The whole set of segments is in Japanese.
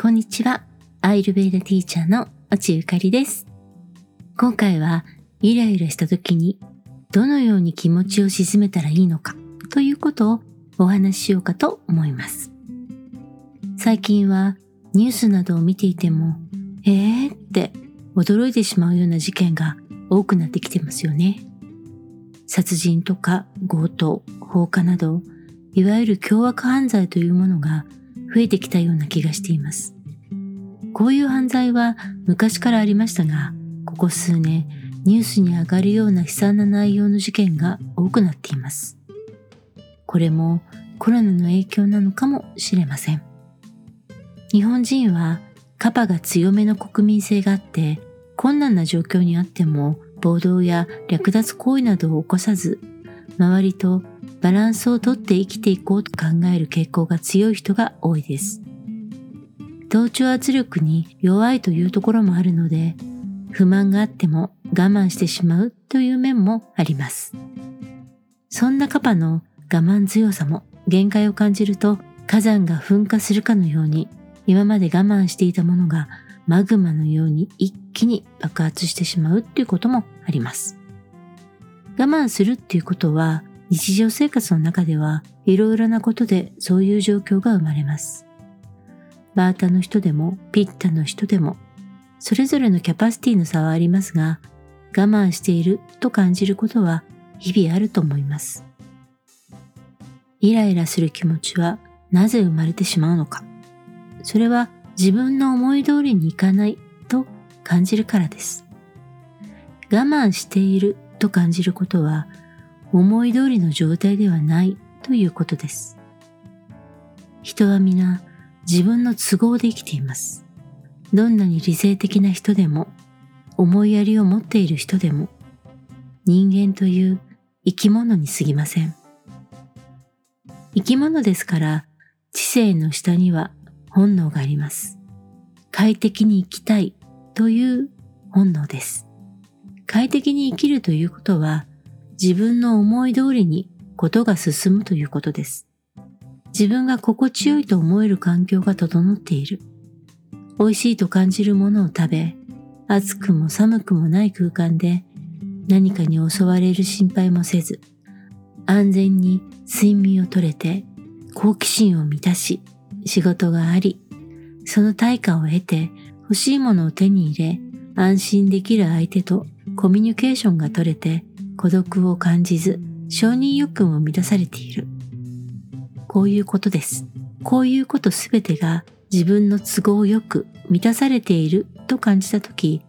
こんにちは。アイルベーダティーチャーの落ゆかりです。今回はイライラした時にどのように気持ちを鎮めたらいいのかということをお話ししようかと思います。最近はニュースなどを見ていても、えーって驚いてしまうような事件が多くなってきてますよね。殺人とか強盗、放火など、いわゆる凶悪犯罪というものが増えてきたような気がしています。こういう犯罪は昔からありましたが、ここ数年ニュースに上がるような悲惨な内容の事件が多くなっています。これもコロナの影響なのかもしれません。日本人はカパが強めの国民性があって困難な状況にあっても暴動や略奪行為などを起こさず周りとバランスをとって生きていこうと考える傾向が強い人が多いです。同調圧力に弱いというところもあるので不満があっても我慢してしまうという面もあります。そんなカパの我慢強さも限界を感じると火山が噴火するかのように今まで我慢していたものがマグマのように一気に爆発してしまうっていうこともあります。我慢するっていうことは日常生活の中ではいろいろなことでそういう状況が生まれます。バータの人でもピッタの人でもそれぞれのキャパシティの差はありますが我慢していると感じることは日々あると思います。イライラする気持ちはなぜ生まれてしまうのか。それは自分の思い通りにいかないと感じるからです。我慢していると感じることは思い通りの状態ではないということです。人は皆自分の都合で生きています。どんなに理性的な人でも思いやりを持っている人でも人間という生き物に過ぎません。生き物ですから知性の下には本能があります。快適に生きたいという本能です。快適に生きるということは自分の思い通りにことが進むということです。自分が心地よいと思える環境が整っている。美味しいと感じるものを食べ、暑くも寒くもない空間で何かに襲われる心配もせず、安全に睡眠をとれて好奇心を満たし、仕事があり、その対価を得て欲しいものを手に入れ、安心できる相手とコミュニケーションが取れて孤独を感じず承認欲求も満たされている。こういうことです。こういうことすべてが自分の都合よく満たされていると感じたとき、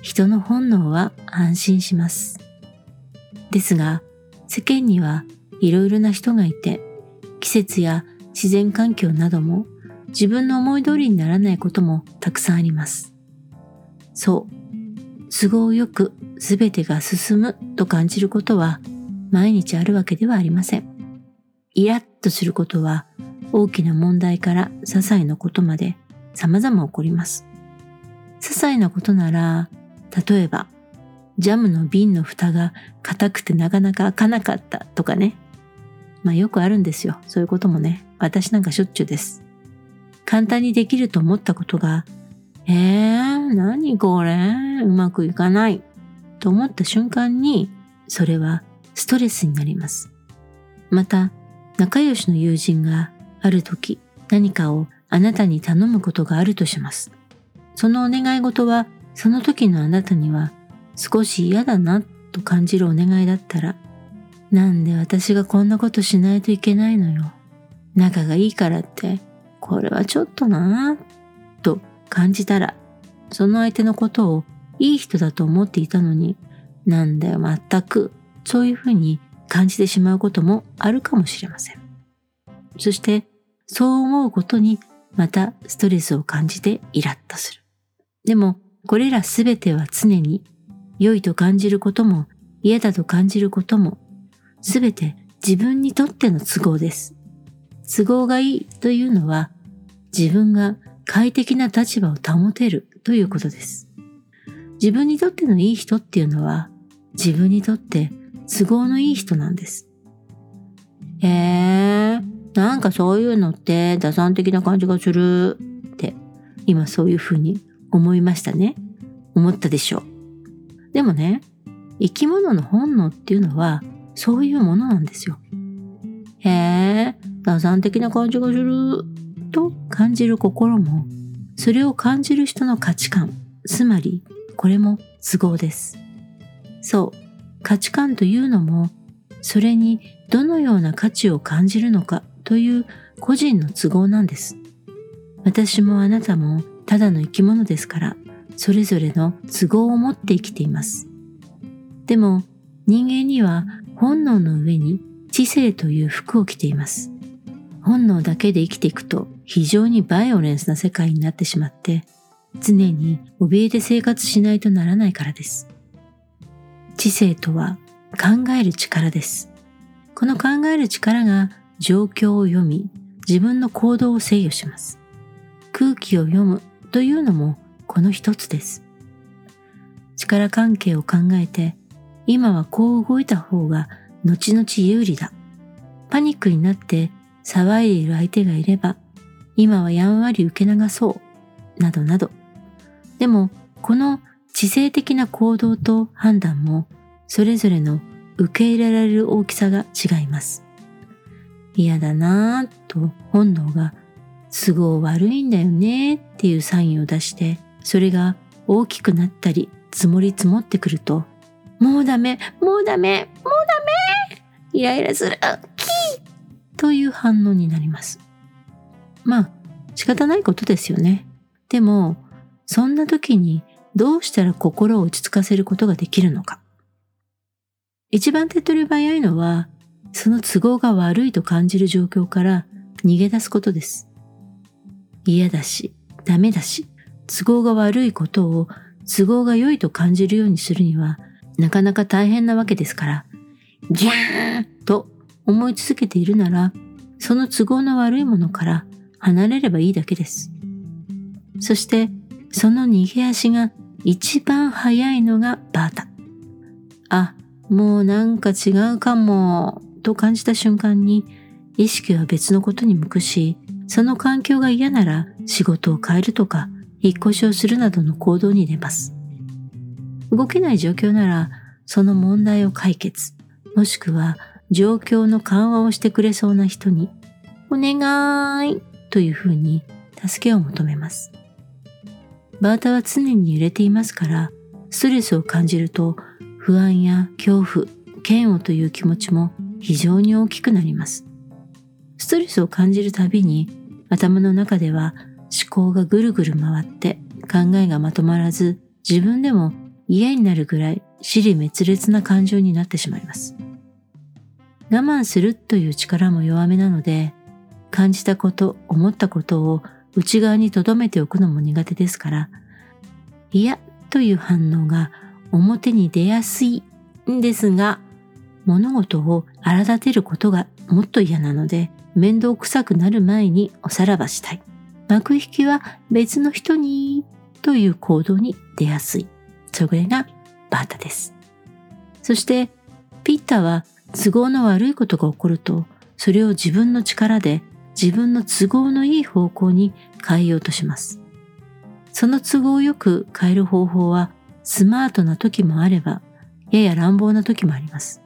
人の本能は安心します。ですが、世間にはいろいろな人がいて、季節や自然環境なども自分の思い通りにならないこともたくさんあります。そう、都合よく全てが進むと感じることは毎日あるわけではありません。イラッとすることは大きな問題から些細なことまで様々起こります。些細なことなら、例えば、ジャムの瓶の蓋が硬くてなかなか開かなかったとかね。まあよくあるんですよ。そういうこともね。私なんかしょっちゅうです。簡単にできると思ったことが、えー、何これ？うまくいかない？と思った瞬間に、それはストレスになります。また、仲良しの友人がある時何かをあなたに頼むことがあるとします。そのお願い事は、その時のあなたには少し嫌だなと感じるお願いだったら、なんで私がこんなことしないといけないのよ。仲がいいからって、これはちょっとなぁ、感じたら、その相手のことをいい人だと思っていたのに、なんだよ全く、そういうふうに感じてしまうこともあるかもしれません。そして、そう思うことにまたストレスを感じてイラッとする。でも、これらすべては常に良いと感じることも嫌だと感じることもすべて自分にとっての都合です。都合がいいというのは自分が快適な立場を保てるということです。自分にとってのいい人っていうのは自分にとって都合のいい人なんです。へえー、なんかそういうのって打算的な感じがするって今そういうふうに思いましたね。思ったでしょう。でもね、生き物の本能っていうのはそういうものなんですよ。へえ、打算的な感じがする感じる心も、それを感じる人の価値観、つまりこれも都合です。そう、価値観というのも、それにどのような価値を感じるのかという個人の都合なんです。私もあなたもただの生き物ですから、それぞれの都合を持って生きています。でも人間には本能の上に知性という服を着ています。本能だけで生きていくと非常にバイオレンスな世界になってしまって、常に怯えて生活しないとならないからです。知性とは考える力です。この考える力が状況を読み、自分の行動を制御します。空気を読むというのもこの一つです。力関係を考えて、今はこう動いた方が後々有利だ。パニックになって騒いでいる相手がいれば、今はやんわり受け流そう。などなど。でも、この知性的な行動と判断も、それぞれの受け入れられる大きさが違います。嫌だなぁと本能が都合悪いんだよねっていうサインを出して、それが大きくなったり積もり積もってくると、もうダメ、もうダメ、もうダメイライラする、キーという反応になります。まあ、仕方ないことですよね。でも、そんな時にどうしたら心を落ち着かせることができるのか。一番手っ取り早いのは、その都合が悪いと感じる状況から逃げ出すことです。嫌だし、ダメだし、都合が悪いことを都合が良いと感じるようにするには、なかなか大変なわけですから、ギャーンと思い続けているなら、その都合の悪いものから離れればいいだけです。そして、その逃げ足が一番早いのがバータ。あ、もうなんか違うかも、と感じた瞬間に、意識は別のことに向くし、その環境が嫌なら仕事を変えるとか、引っ越しをするなどの行動に出ます。動けない状況なら、その問題を解決、もしくは状況の緩和をしてくれそうな人に、お願いというふうに助けを求めます。バータは常に揺れていますから、ストレスを感じると不安や恐怖、嫌悪という気持ちも非常に大きくなります。ストレスを感じるたびに頭の中では思考がぐるぐる回って考えがまとまらず自分でも嫌になるぐらい尻滅裂な感情になってしまいます。我慢するという力も弱めなので感じたこと、思ったことを内側に留めておくのも苦手ですから嫌という反応が表に出やすいんですが物事を荒立てることがもっと嫌なので面倒くさくなる前におさらばしたい。幕引きは別の人にという行動に出やすい。それがバータです。そしてピッタは都合の悪いことが起こるとそれを自分の力で自分の都合のいい方向に変えようとします。その都合よく変える方法はスマートな時もあればやや乱暴な時もあります。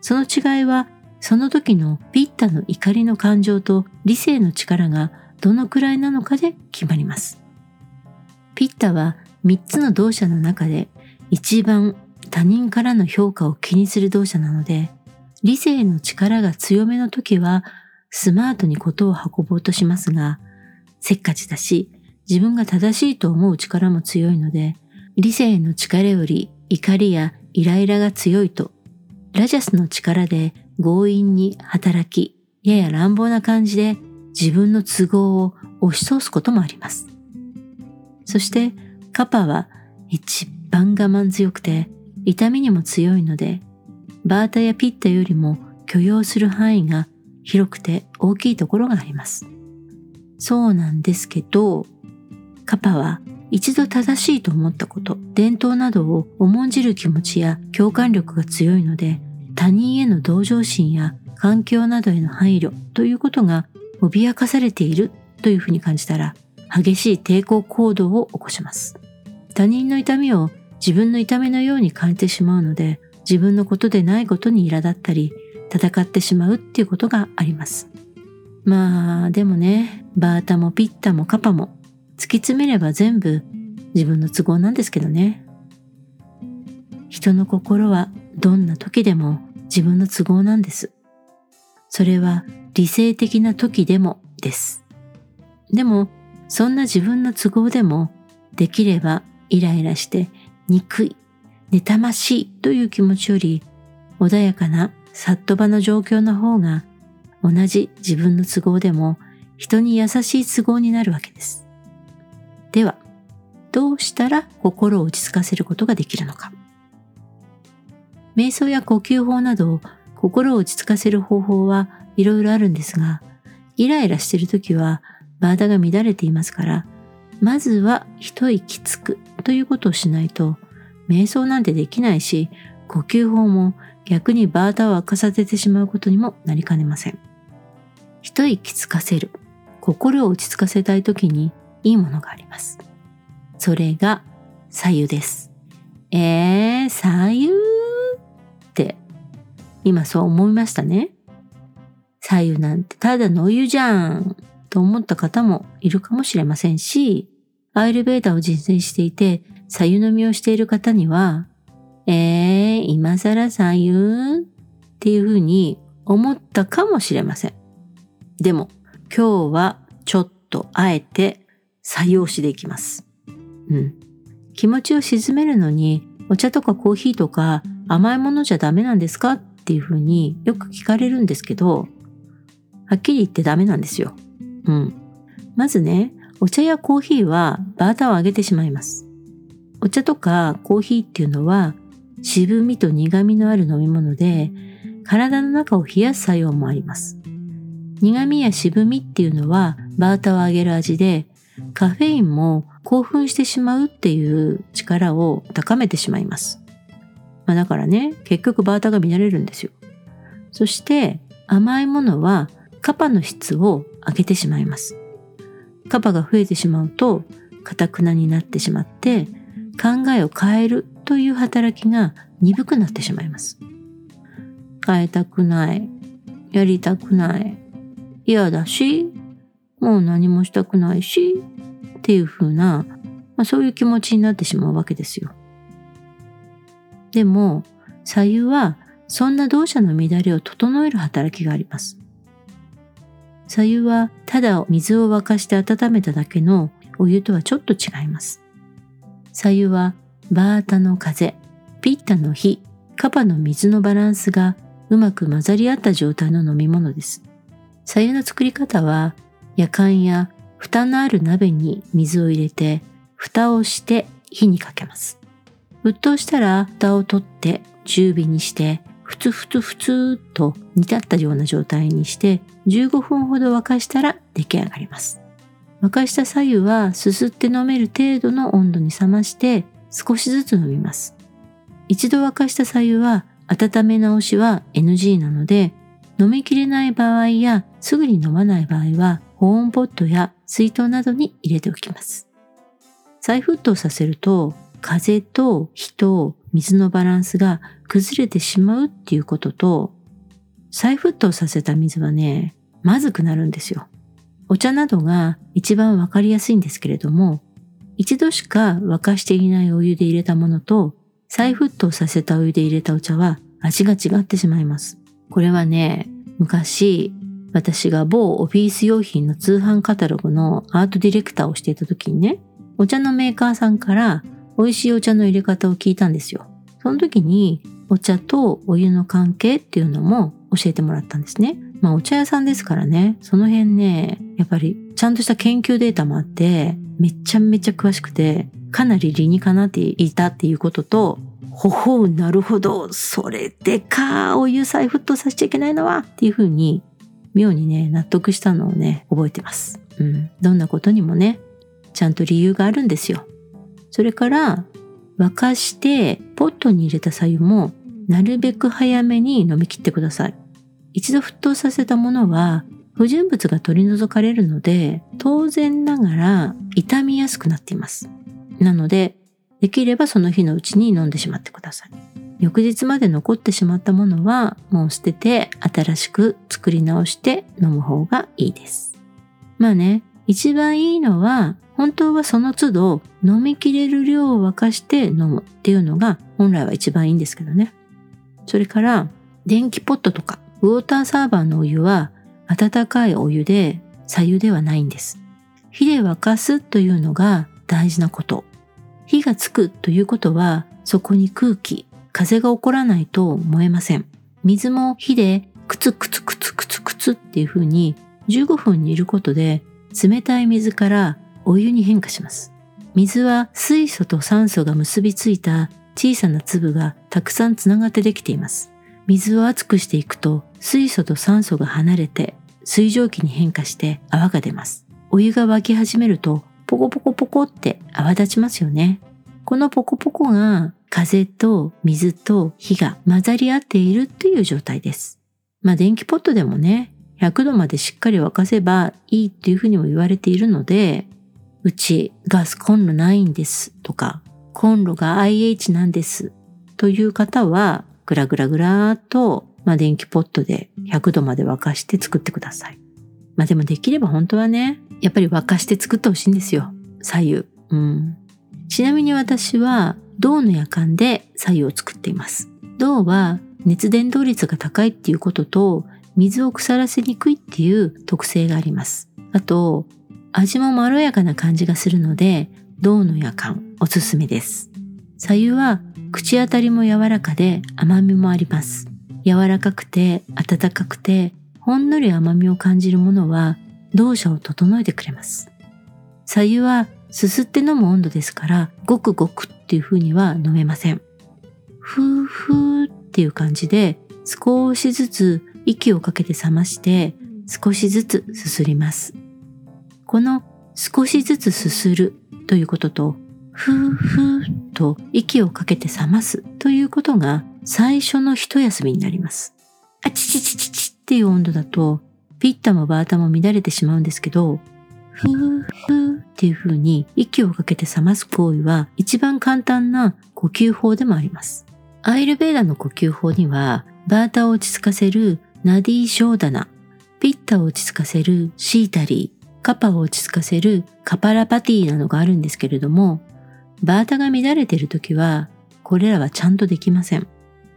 その違いはその時のピッタの怒りの感情と理性の力がどのくらいなのかで決まります。ピッタは3つの動作の中で一番他人からの評価を気にする動作なので、理性の力が強めの時はスマートにことを運ぼうとしますが、せっかちだし、自分が正しいと思う力も強いので、理性の力より怒りやイライラが強いと、ラジャスの力で強引に働き、やや乱暴な感じで自分の都合を押し通すこともあります。そしてカパは一番我慢強くて痛みにも強いので、バータやピッタよりも許容する範囲が広くて大きいところがあります。そうなんですけど、カパは一度正しいと思ったこと、伝統などを重んじる気持ちや共感力が強いので、他人への同情心や環境などへの配慮ということが脅かされているというふうに感じたら激しい抵抗行動を起こします。他人の痛みを自分の痛みのように感じてしまうので、自分のことでないことに苛立ったり、戦ってしまうっていうことがあります。まあ、でもね、バータもピッタもカパも突き詰めれば全部自分の都合なんですけどね。人の心はどんな時でも自分の都合なんです。それは理性的な時でもです。でも、そんな自分の都合でも、できればイライラして憎い、妬ましいという気持ちより、穏やかなさっと場の状況の方が、同じ自分の都合でも人に優しい都合になるわけです。では、どうしたら心を落ち着かせることができるのか。瞑想や呼吸法など心を落ち着かせる方法はいろいろあるんですが、イライラしているときはバーダが乱れていますから、まずは一息つくということをしないと、瞑想なんてできないし、呼吸法も逆にバーダを明かさせてしまうことにもなりかねません。一息つかせる、心を落ち着かせたいときにいいものがあります。それが左右です。えー、左右？って今そう思いましたね。左右なんてただのお湯じゃんと思った方もいるかもしれませんし、アイルベーダを実践していて左右飲みをしている方には、えー、今更左右っていうふうに思ったかもしれません。でも今日はちょっとあえて左右しでいきます。うん。気持ちを沈めるのにお茶とかコーヒーとか甘いものじゃダメなんですか？っていうふうによく聞かれるんですけど、はっきり言ってダメなんですよ。うん。まずね、お茶やコーヒーはバーターを上げてしまいます。お茶とかコーヒーっていうのは渋みと苦みのある飲み物で体の中を冷やす作用もあります。苦みや渋みっていうのはバータを上げる味でカフェインも興奮してしまうっていう力を高めてしまいます。まあ、だからね、結局バータが乱れるんですよ。そして甘いものはカパの質を上げてしまいます。カパが増えてしまうと、カタクナになってしまって、考えを変えるという働きが鈍くなってしまいます。変えたくない。やりたくない。嫌だし、もう何もしたくないし、っていう風な、まあ、そういう気持ちになってしまうわけですよ。でも、左右はそんな動作の乱れを整える働きがあります。左右はただ水を沸かして温めただけのお湯とはちょっと違います。左右はバータの風、ピッタの火、カパの水のバランスがうまく混ざり合った状態の飲み物です。左右の作り方は、夜間や蓋のある鍋に水を入れて、蓋をして火にかけます。沸騰したら蓋を取って中火にして、ふつふつふつと煮立ったような状態にして15分ほど沸かしたら出来上がります。沸かした左右はすすって飲める程度の温度に冷まして少しずつ飲みます。一度沸かした左右は温め直しは NG なので飲みきれない場合やすぐに飲まない場合は保温ポットや水筒などに入れておきます。再沸騰させると風と火と水のバランスが崩れてしまうっていうことと再沸騰させた水はね、まずくなるんですよ。お茶などが一番わかりやすいんですけれども、一度しか沸かしていないお湯で入れたものと再沸騰させたお湯で入れたお茶は味が違ってしまいます。これはね、昔、私が某オフィス用品の通販カタログのアートディレクターをしていた時にね、お茶のメーカーさんから美味しいお茶の入れ方を聞いたんですよ。その時にお茶とお湯の関係っていうのも教えてもらったんですね。まあお茶屋さんですからね、その辺ね、やっぱりちゃんとした研究データもあって、めちゃめちゃ詳しくて、かなり理にかなっていたっていうことと、ほほう、なるほど。それでか、お湯再沸騰させちゃいけないのはっていうふうに、妙にね、納得したのをね、覚えてます。うん。どんなことにもね、ちゃんと理由があるんですよ。それから、沸かして、ポットに入れた左右も、なるべく早めに飲み切ってください。一度沸騰させたものは、不純物が取り除かれるので、当然ながら傷みやすくなっています。なので、できればその日のうちに飲んでしまってください。翌日まで残ってしまったものはもう捨てて新しく作り直して飲む方がいいです。まあね、一番いいのは本当はその都度飲みきれる量を沸かして飲むっていうのが本来は一番いいんですけどね。それから電気ポットとかウォーターサーバーのお湯は温かいお湯で左右ではないんです。火で沸かすというのが大事なこと。火がつくということはそこに空気、風が起こらないと燃えません。水も火でクツクツクツクツクツっていう風に15分煮ることで冷たい水からお湯に変化します。水は水素と酸素が結びついた小さな粒がたくさんつながってできています。水を熱くしていくと水素と酸素が離れて水蒸気に変化して泡が出ます。お湯が沸き始めるとポコポコポコって泡立ちますよね。このポコポコが風と水と火が混ざり合っているという状態です。まあ電気ポットでもね、100度までしっかり沸かせばいいっていうふうにも言われているので、うちガスコンロないんですとか、コンロが IH なんですという方は、ぐらぐらぐらーと、まあ、電気ポットで100度まで沸かして作ってください。まあでもできれば本当はね、やっぱり沸かして作ってほしいんですよ。左右。うん。ちなみに私は銅の夜間で左右を作っています。銅は熱伝導率が高いっていうことと水を腐らせにくいっていう特性があります。あと、味もまろやかな感じがするので、銅の夜間おすすめです。左右は口当たりも柔らかで甘みもあります。柔らかくて温かくてほんのり甘みを感じるものは動作を整えてくれます。左右はすすって飲む温度ですからごくごくっていう風には飲めません。ふーふーっていう感じで少しずつ息をかけて冷まして少しずつすすります。この少しずつすするということと、ふーふーと息をかけて冷ますということが最初の一休みになります。あちちちちちっていう温度だと、ピッタもバータも乱れてしまうんですけど、ふーふーっていう風に息をかけて冷ます行為は一番簡単な呼吸法でもあります。アイルベーダの呼吸法には、バータを落ち着かせるナディーショーダナ、ピッタを落ち着かせるシータリー、カパを落ち着かせるカパラパティなどがあるんですけれども、バータが乱れているときは、これらはちゃんとできません。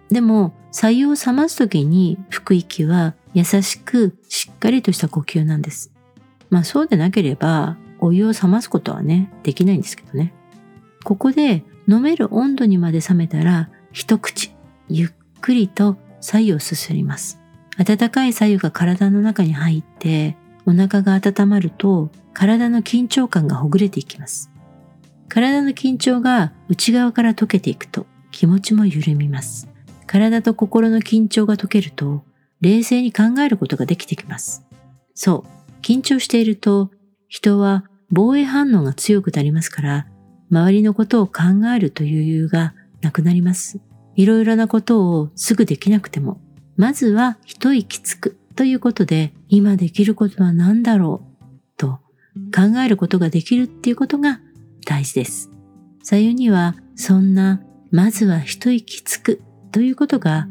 でも、左右を冷ますときに吹く息は優しくしっかりとした呼吸なんです。まあそうでなければ、お湯を冷ますことはね、できないんですけどね。ここで飲める温度にまで冷めたら、一口、ゆっくりと左右をすすります。温かい左右が体の中に入って、お腹が温まると体の緊張感がほぐれていきます。体の緊張が内側から溶けていくと気持ちも緩みます。体と心の緊張が解けると冷静に考えることができてきます。そう、緊張していると人は防衛反応が強くなりますから周りのことを考えるという余裕がなくなります。いろいろなことをすぐできなくても、まずは一息つくということで、今できることは何だろうと考えることができるっていうことが大事です。左右にはそんな、まずは一息つくということが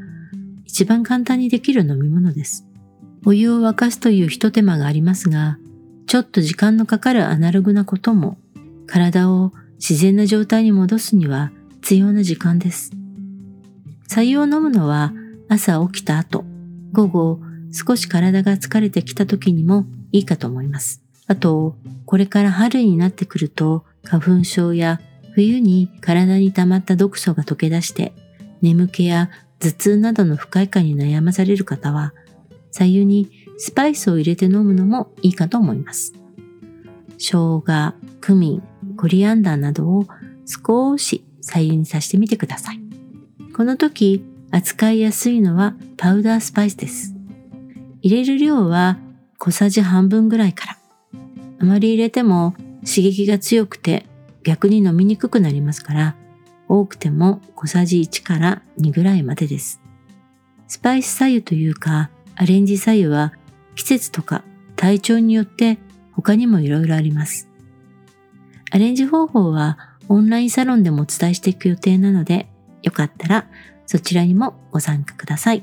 一番簡単にできる飲み物です。お湯を沸かすという一手間がありますが、ちょっと時間のかかるアナログなことも体を自然な状態に戻すには必要な時間です。左右を飲むのは朝起きた後、午後少し体が疲れてきた時にもいいかと思います。あと、これから春になってくると花粉症や冬に体に溜まった毒素が溶け出して眠気や頭痛などの不快感に悩まされる方は、左右にスパイスを入れて飲むのもいいかと思います。生姜、クミン、コリアンダーなどを少し左右に刺してみてください。この時、扱いやすいのはパウダースパイスです。入れる量は小さじ半分ぐらいから。あまり入れても刺激が強くて逆に飲みにくくなりますから、多くても小さじ1から2ぐらいまでです。スパイス左右というか、アレンジ左右は季節とか体調によって他にもいろいろあります。アレンジ方法はオンラインサロンでもお伝えしていく予定なので、よかったらそちらにもご参加ください。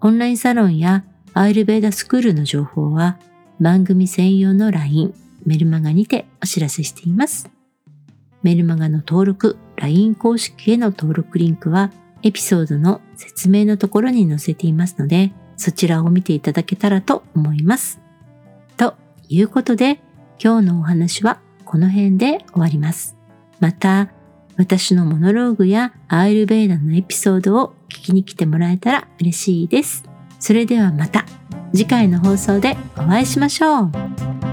オンラインサロンやアイルベーダスクールの情報は番組専用の LINE、メルマガにてお知らせしています。メルマガの登録、LINE 公式への登録リンクはエピソードの説明のところに載せていますので、そちらを見ていただけたらと思います。ということで、今日のお話はこの辺で終わります。また、私のモノローグやアイルベーダのエピソードを聞きに来てもらえたら嬉しいです。それではまた次回の放送でお会いしましょう。